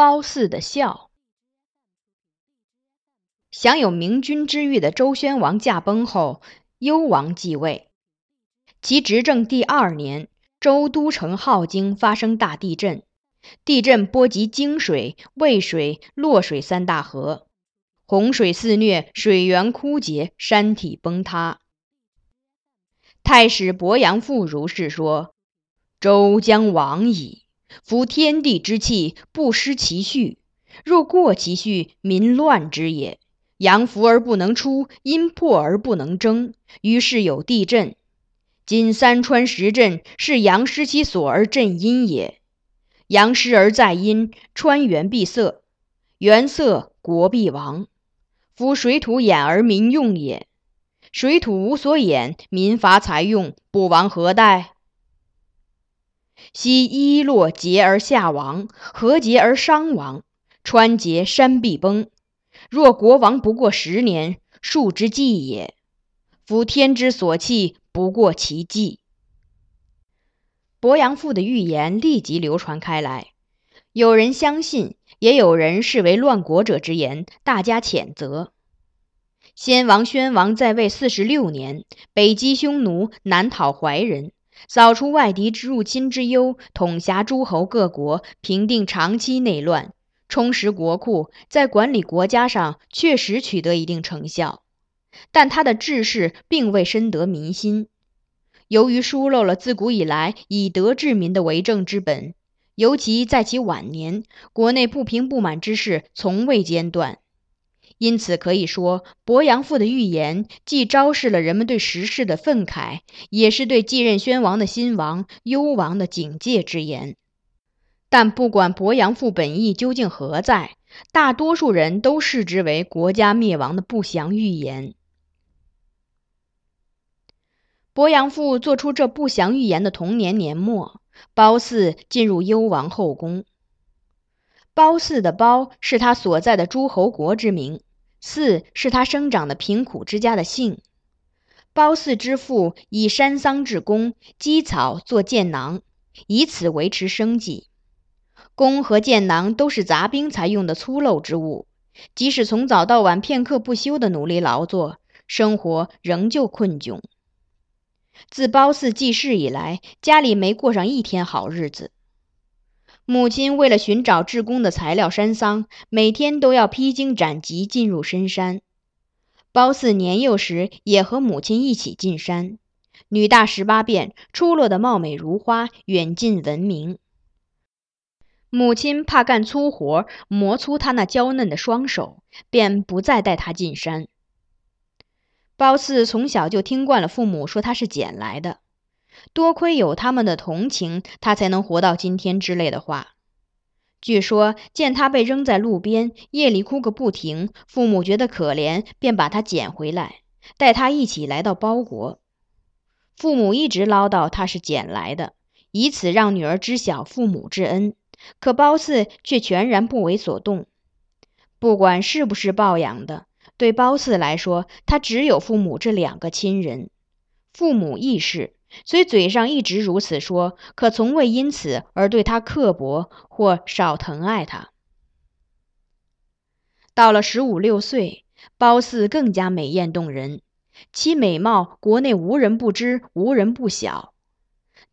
褒姒的笑。享有明君之誉的周宣王驾崩后，幽王继位。其执政第二年，周都城镐京发生大地震，地震波及泾水、渭水、洛水三大河，洪水肆虐，水源枯竭，山体崩塌。太史伯阳父如是说：“周将亡矣。”夫天地之气，不失其序；若过其序，民乱之也。阳伏而不能出，阴破而不能争，于是有地震。今三川十震，是阳失其所而震阴也。阳失而在阴，川源闭塞，源塞国必亡。夫水土掩而民用也。水土无所掩，民乏财用，不亡何待？昔伊洛竭而下亡，河竭而伤亡，川竭山必崩。若国亡不过十年，数之计也。夫天之所弃，不过其计。伯阳父的预言立即流传开来，有人相信，也有人视为乱国者之言，大加谴责。先王宣王在位四十六年，北击匈奴，南讨怀人。扫除外敌之入侵之忧，统辖诸侯各国，平定长期内乱，充实国库，在管理国家上确实取得一定成效。但他的治世并未深得民心，由于疏漏了自古以来以德治民的为政之本，尤其在其晚年，国内不平不满之事从未间断。因此可以说，伯阳父的预言既昭示了人们对时事的愤慨，也是对继任宣王的新王幽王的警戒之言。但不管伯阳父本意究竟何在，大多数人都视之为国家灭亡的不祥预言。伯阳父做出这不祥预言的同年年末，褒姒进入幽王后宫。褒姒的褒是他所在的诸侯国之名。四是他生长的贫苦之家的姓。褒姒之父以山桑治弓，积草做箭囊，以此维持生计。弓和箭囊都是杂兵才用的粗陋之物，即使从早到晚片刻不休的努力劳作，生活仍旧困窘。自褒姒记事以来，家里没过上一天好日子。母亲为了寻找制弓的材料山桑，每天都要披荆斩棘进入深山。褒姒年幼时也和母亲一起进山，女大十八变，出落得貌美如花，远近闻名。母亲怕干粗活磨粗她那娇嫩的双手，便不再带她进山。褒姒从小就听惯了父母说她是捡来的。多亏有他们的同情，他才能活到今天之类的话。据说见他被扔在路边，夜里哭个不停，父母觉得可怜，便把他捡回来，带他一起来到包国。父母一直唠叨他是捡来的，以此让女儿知晓父母之恩。可褒姒却全然不为所动。不管是不是抱养的，对褒姒来说，他只有父母这两个亲人。父母亦是。虽嘴上一直如此说，可从未因此而对他刻薄或少疼爱他。到了十五六岁，褒姒更加美艳动人，其美貌国内无人不知，无人不晓。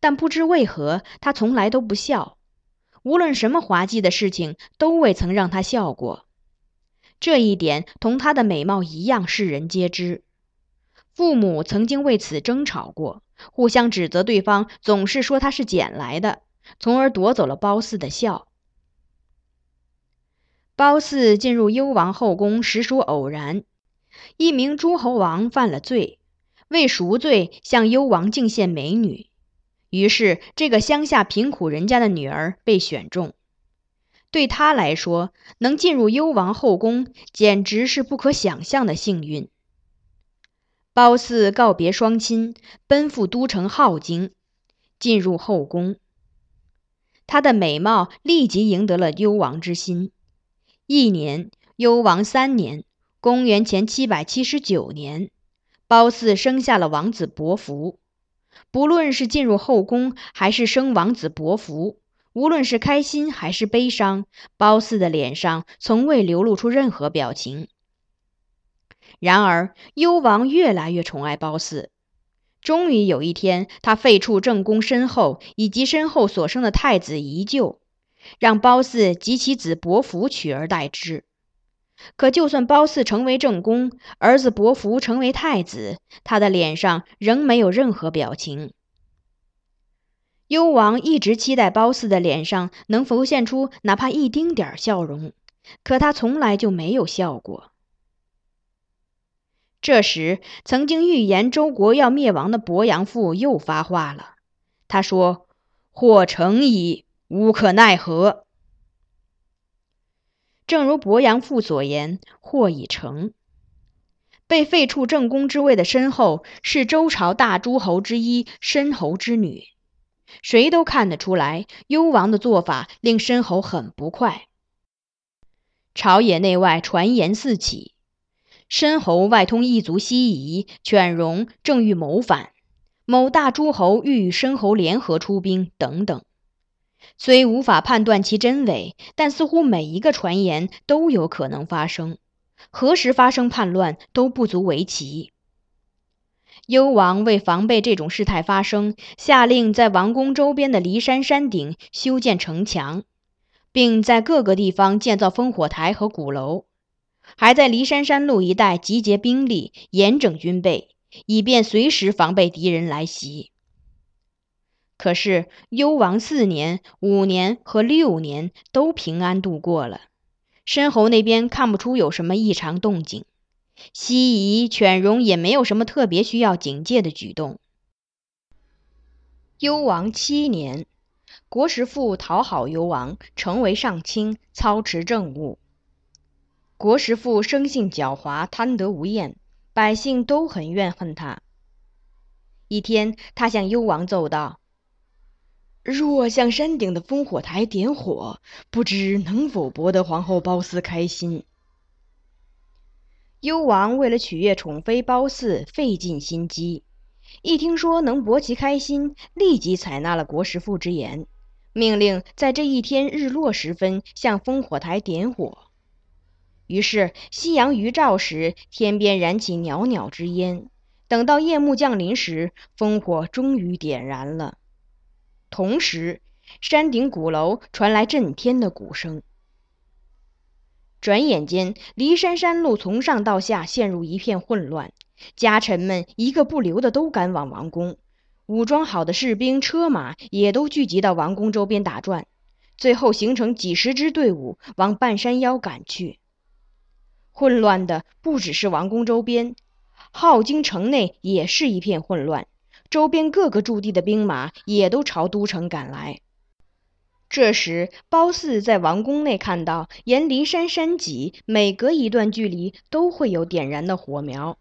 但不知为何，她从来都不笑，无论什么滑稽的事情，都未曾让她笑过。这一点同她的美貌一样，世人皆知。父母曾经为此争吵过。互相指责对方，总是说他是捡来的，从而夺走了褒姒的笑。褒姒进入幽王后宫实属偶然，一名诸侯王犯了罪，为赎罪向幽王敬献美女，于是这个乡下贫苦人家的女儿被选中。对他来说，能进入幽王后宫，简直是不可想象的幸运。褒姒告别双亲，奔赴都城镐京，进入后宫。她的美貌立即赢得了幽王之心。一年，幽王三年（公元前七百七十九年），褒姒生下了王子伯服。不论是进入后宫，还是生王子伯服，无论是开心还是悲伤，褒姒的脸上从未流露出任何表情。然而，幽王越来越宠爱褒姒。终于有一天，他废黜正宫身后以及身后所生的太子宜臼，让褒姒及其子伯服取而代之。可就算褒姒成为正宫，儿子伯服成为太子，他的脸上仍没有任何表情。幽王一直期待褒姒的脸上能浮现出哪怕一丁点笑容，可他从来就没有笑过。这时，曾经预言周国要灭亡的伯阳父又发话了。他说：“或成矣，无可奈何。”正如伯阳父所言，或已成。被废黜正宫之位的申后是周朝大诸侯之一申侯之女，谁都看得出来，幽王的做法令申侯很不快。朝野内外传言四起。申侯外通异族西夷，犬戎正欲谋反，某大诸侯欲与申侯联合出兵，等等。虽无法判断其真伪，但似乎每一个传言都有可能发生。何时发生叛乱都不足为奇。幽王为防备这种事态发生，下令在王宫周边的骊山山顶修建城墙，并在各个地方建造烽火台和鼓楼。还在骊山山路一带集结兵力，严整军备，以便随时防备敌人来袭。可是幽王四年、五年和六年都平安度过了，申侯那边看不出有什么异常动静，西夷、犬戎也没有什么特别需要警戒的举动。幽王七年，国师父讨好幽王，成为上卿，操持政务。国师父生性狡猾，贪得无厌，百姓都很怨恨他。一天，他向幽王奏道：“若向山顶的烽火台点火，不知能否博得皇后褒姒开心？”幽王为了取悦宠妃褒姒，费尽心机。一听说能博其开心，立即采纳了国师父之言，命令在这一天日落时分向烽火台点火。于是，夕阳余照时，天边燃起袅袅之烟。等到夜幕降临时，烽火终于点燃了。同时，山顶鼓楼传来震天的鼓声。转眼间，骊山山路从上到下陷入一片混乱，家臣们一个不留的都赶往王宫，武装好的士兵、车马也都聚集到王宫周边打转，最后形成几十支队伍往半山腰赶去。混乱的不只是王宫周边，镐京城内也是一片混乱。周边各个驻地的兵马也都朝都城赶来。这时，褒姒在王宫内看到，沿骊山山脊每隔一段距离都会有点燃的火苗。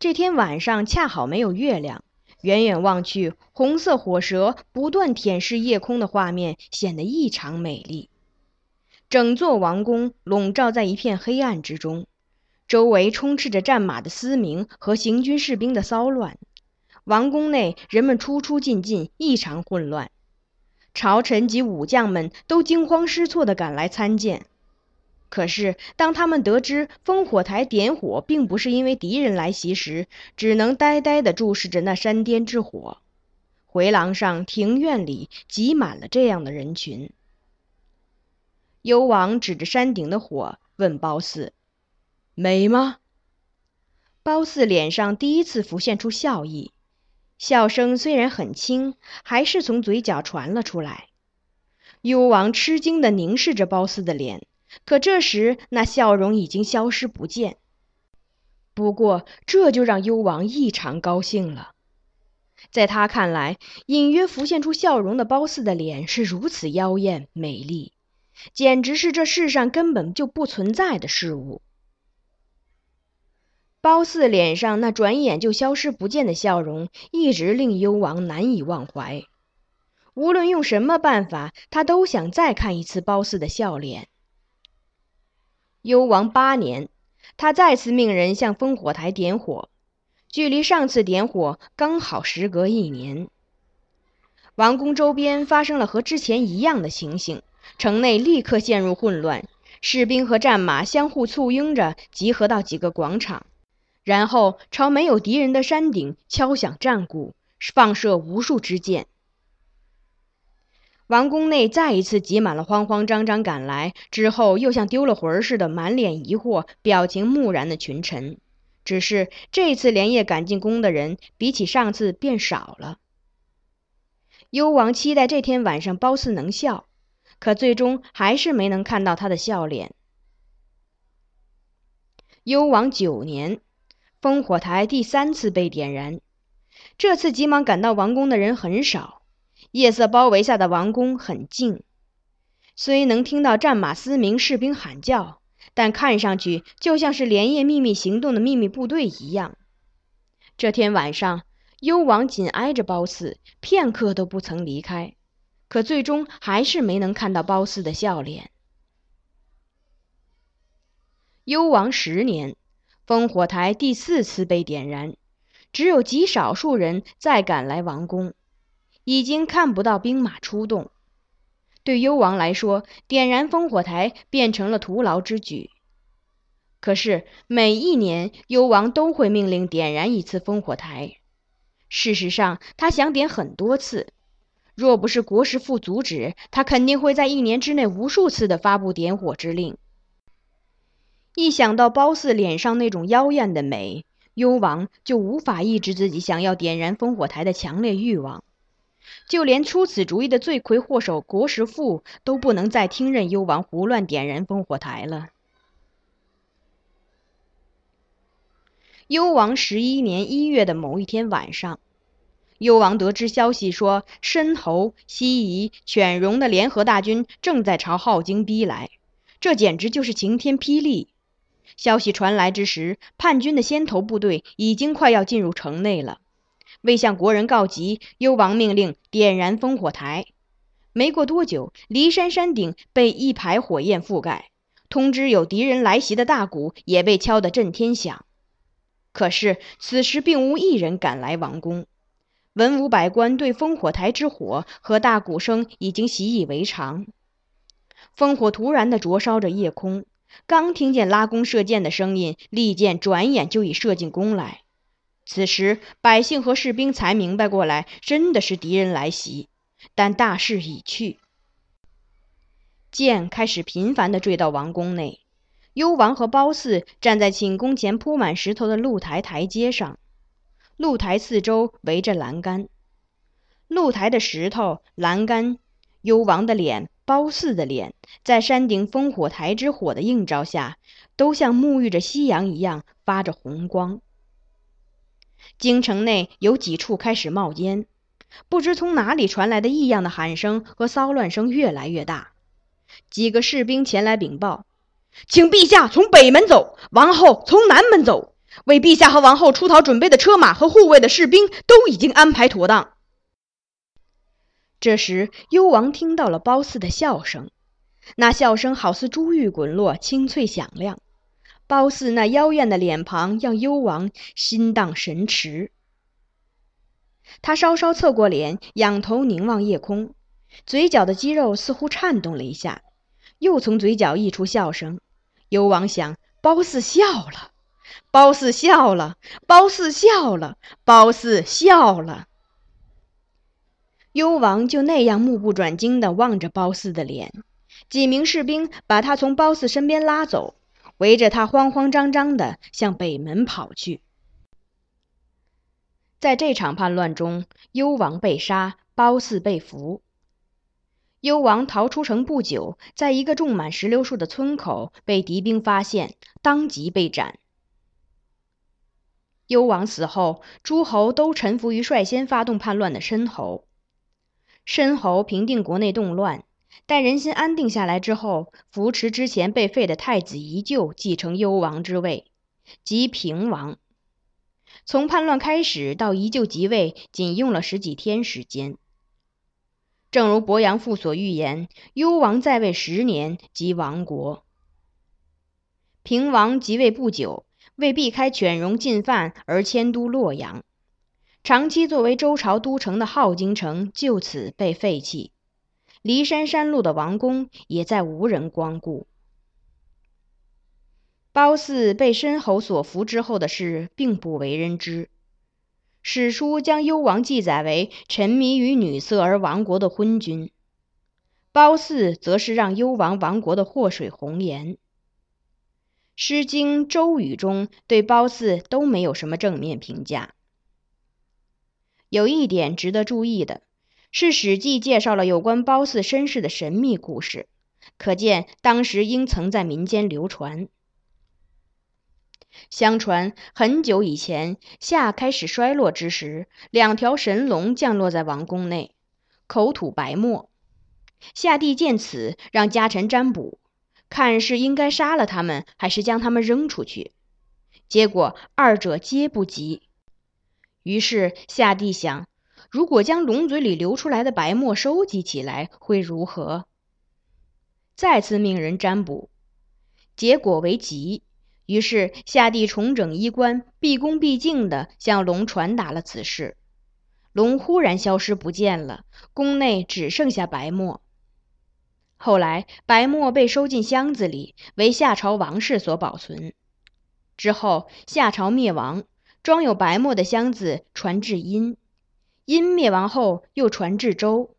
这天晚上恰好没有月亮，远远望去，红色火舌不断舔舐夜空的画面显得异常美丽。整座王宫笼罩在一片黑暗之中，周围充斥着战马的嘶鸣和行军士兵的骚乱。王宫内人们出出进进，异常混乱。朝臣及武将们都惊慌失措地赶来参见。可是，当他们得知烽火台点火并不是因为敌人来袭时，只能呆呆地注视着那山巅之火。回廊上、庭院里挤满了这样的人群。幽王指着山顶的火，问褒姒：“美吗？”褒姒脸上第一次浮现出笑意，笑声虽然很轻，还是从嘴角传了出来。幽王吃惊地凝视着褒姒的脸，可这时那笑容已经消失不见。不过这就让幽王异常高兴了，在他看来，隐约浮现出笑容的褒姒的脸是如此妖艳美丽。简直是这世上根本就不存在的事物。褒姒脸上那转眼就消失不见的笑容，一直令幽王难以忘怀。无论用什么办法，他都想再看一次褒姒的笑脸。幽王八年，他再次命人向烽火台点火，距离上次点火刚好时隔一年。王宫周边发生了和之前一样的情形，城内立刻陷入混乱，士兵和战马相互簇拥着集合到几个广场，然后朝没有敌人的山顶敲响战鼓，放射无数支箭。王宫内再一次挤满了慌慌张张赶来之后又像丢了魂似的满脸疑惑、表情木然的群臣。只是这次连夜赶进宫的人比起上次变少了。幽王期待这天晚上褒姒能笑，可最终还是没能看到他的笑脸。幽王九年，烽火台第三次被点燃。这次急忙赶到王宫的人很少，夜色包围下的王宫很静，虽能听到战马嘶鸣、士兵喊叫，但看上去就像是连夜秘密行动的秘密部队一样。这天晚上。幽王紧挨着褒姒，片刻都不曾离开，可最终还是没能看到褒姒的笑脸。幽王十年，烽火台第四次被点燃，只有极少数人再赶来王宫，已经看不到兵马出动。对幽王来说，点燃烽火台变成了徒劳之举。可是每一年，幽王都会命令点燃一次烽火台。事实上，他想点很多次。若不是国师父阻止，他肯定会在一年之内无数次的发布点火之令。一想到褒姒脸上那种妖艳的美，幽王就无法抑制自己想要点燃烽火台的强烈欲望。就连出此主意的罪魁祸首国师父都不能再听任幽王胡乱点燃烽火台了。幽王十一年一月的某一天晚上，幽王得知消息说，申侯、西夷、犬戎的联合大军正在朝镐京逼来，这简直就是晴天霹雳。消息传来之时，叛军的先头部队已经快要进入城内了。为向国人告急，幽王命令点燃烽火台。没过多久，骊山山顶被一排火焰覆盖，通知有敌人来袭的大鼓也被敲得震天响。可是此时并无一人赶来王宫，文武百官对烽火台之火和大鼓声已经习以为常。烽火突然地灼烧着夜空，刚听见拉弓射箭的声音，利箭转眼就已射进宫来。此时百姓和士兵才明白过来，真的是敌人来袭，但大势已去，箭开始频繁地坠到王宫内。幽王和褒姒站在寝宫前铺满石头的露台台阶上，露台四周围着栏杆，露台的石头、栏杆、幽王的脸、褒姒的脸，在山顶烽火台之火的映照下，都像沐浴着夕阳一样发着红光。京城内有几处开始冒烟，不知从哪里传来的异样的喊声和骚乱声越来越大，几个士兵前来禀报。请陛下从北门走，王后从南门走。为陛下和王后出逃准备的车马和护卫的士兵都已经安排妥当。这时，幽王听到了褒姒的笑声，那笑声好似珠玉滚落，清脆响亮。褒姒那妖艳的脸庞让幽王心荡神驰。他稍稍侧过脸，仰头凝望夜空，嘴角的肌肉似乎颤动了一下，又从嘴角溢出笑声。幽王想：褒姒笑了，褒姒笑了，褒姒笑了，褒姒笑了。幽王就那样目不转睛地望着褒姒的脸。几名士兵把他从褒姒身边拉走，围着他慌慌张张地向北门跑去。在这场叛乱中，幽王被杀，褒姒被俘。幽王逃出城不久，在一个种满石榴树的村口被敌兵发现，当即被斩。幽王死后，诸侯都臣服于率先发动叛乱的申侯。申侯平定国内动乱，待人心安定下来之后，扶持之前被废的太子宜臼继承幽王之位，即平王。从叛乱开始到宜臼即位，仅用了十几天时间。正如伯阳父所预言，幽王在位十年即亡国。平王即位不久，为避开犬戎进犯而迁都洛阳。长期作为周朝都城的镐京城就此被废弃，骊山山路的王宫也再无人光顾。褒姒被申侯所俘之后的事并不为人知，史书将幽王记载为沉迷于女色而亡国的昏君，褒姒则是让幽王亡国的祸水红颜。《诗经·周语》中对褒姒都没有什么正面评价。有一点值得注意的是，《史记》介绍了有关褒姒身世的神秘故事，可见当时应曾在民间流传。相传很久以前，夏开始衰落之时，两条神龙降落在王宫内，口吐白沫。夏帝见此，让家臣占卜，看是应该杀了他们，还是将他们扔出去。结果二者皆不吉。于是夏帝想，如果将龙嘴里流出来的白沫收集起来，会如何？再次命人占卜，结果为吉。于是夏帝重整衣冠，毕恭毕敬地向龙传达了此事。龙忽然消失不见了，宫内只剩下白沫。后来，白沫被收进箱子里，为夏朝王室所保存。之后，夏朝灭亡，装有白沫的箱子传至殷，殷灭亡后又传至周。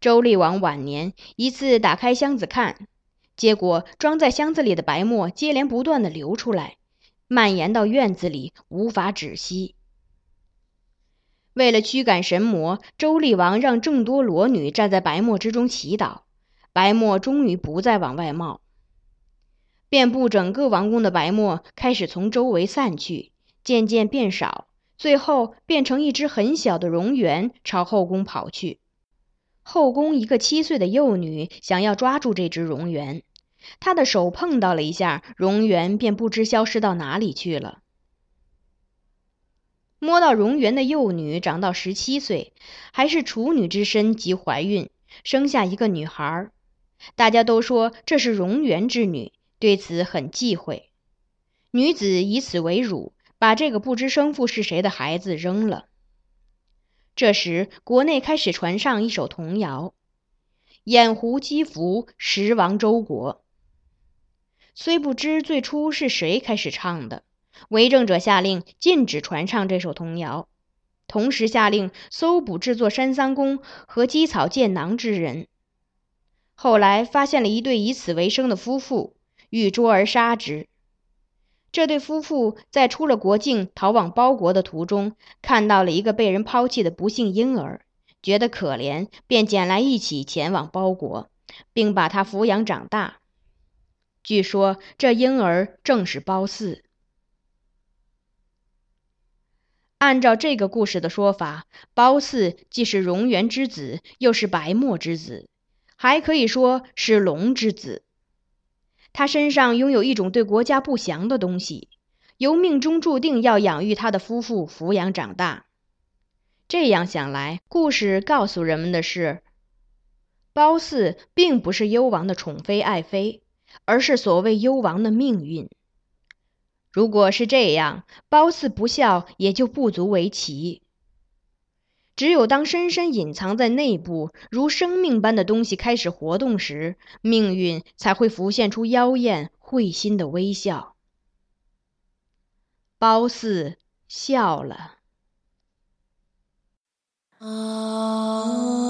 周厉王晚年一次打开箱子看。结果，装在箱子里的白沫接连不断的流出来，蔓延到院子里，无法止息。为了驱赶神魔，周厉王让众多裸女站在白沫之中祈祷，白沫终于不再往外冒。遍布整个王宫的白沫开始从周围散去，渐渐变少，最后变成一只很小的蝾螈朝后宫跑去。后宫一个七岁的幼女想要抓住这只蝾螈，她的手碰到了一下，蝾螈便不知消失到哪里去了。摸到蝾螈的幼女长到十七岁，还是处女之身即怀孕，生下一个女孩。大家都说这是蝾螈之女，对此很忌讳。女子以此为辱，把这个不知生父是谁的孩子扔了。这时，国内开始传上一首童谣：“掩狐击伏，十亡周国。”虽不知最初是谁开始唱的，为政者下令禁止传唱这首童谣，同时下令搜捕制作山桑弓和积草箭囊之人。后来发现了一对以此为生的夫妇，欲捉而杀之。这对夫妇在出了国境逃往包国的途中，看到了一个被人抛弃的不幸婴儿，觉得可怜，便捡来一起前往包国，并把他抚养长大。据说这婴儿正是褒姒。按照这个故事的说法，褒姒既是蝾螈之子，又是白沫之子，还可以说是龙之子。他身上拥有一种对国家不祥的东西，由命中注定要养育他的夫妇抚养长大。这样想来，故事告诉人们的是，褒姒并不是幽王的宠妃爱妃，而是所谓幽王的命运。如果是这样，褒姒不孝也就不足为奇。只有当深深隐藏在内部如生命般的东西开始活动时，命运才会浮现出妖艳会心的微笑。褒姒笑了。啊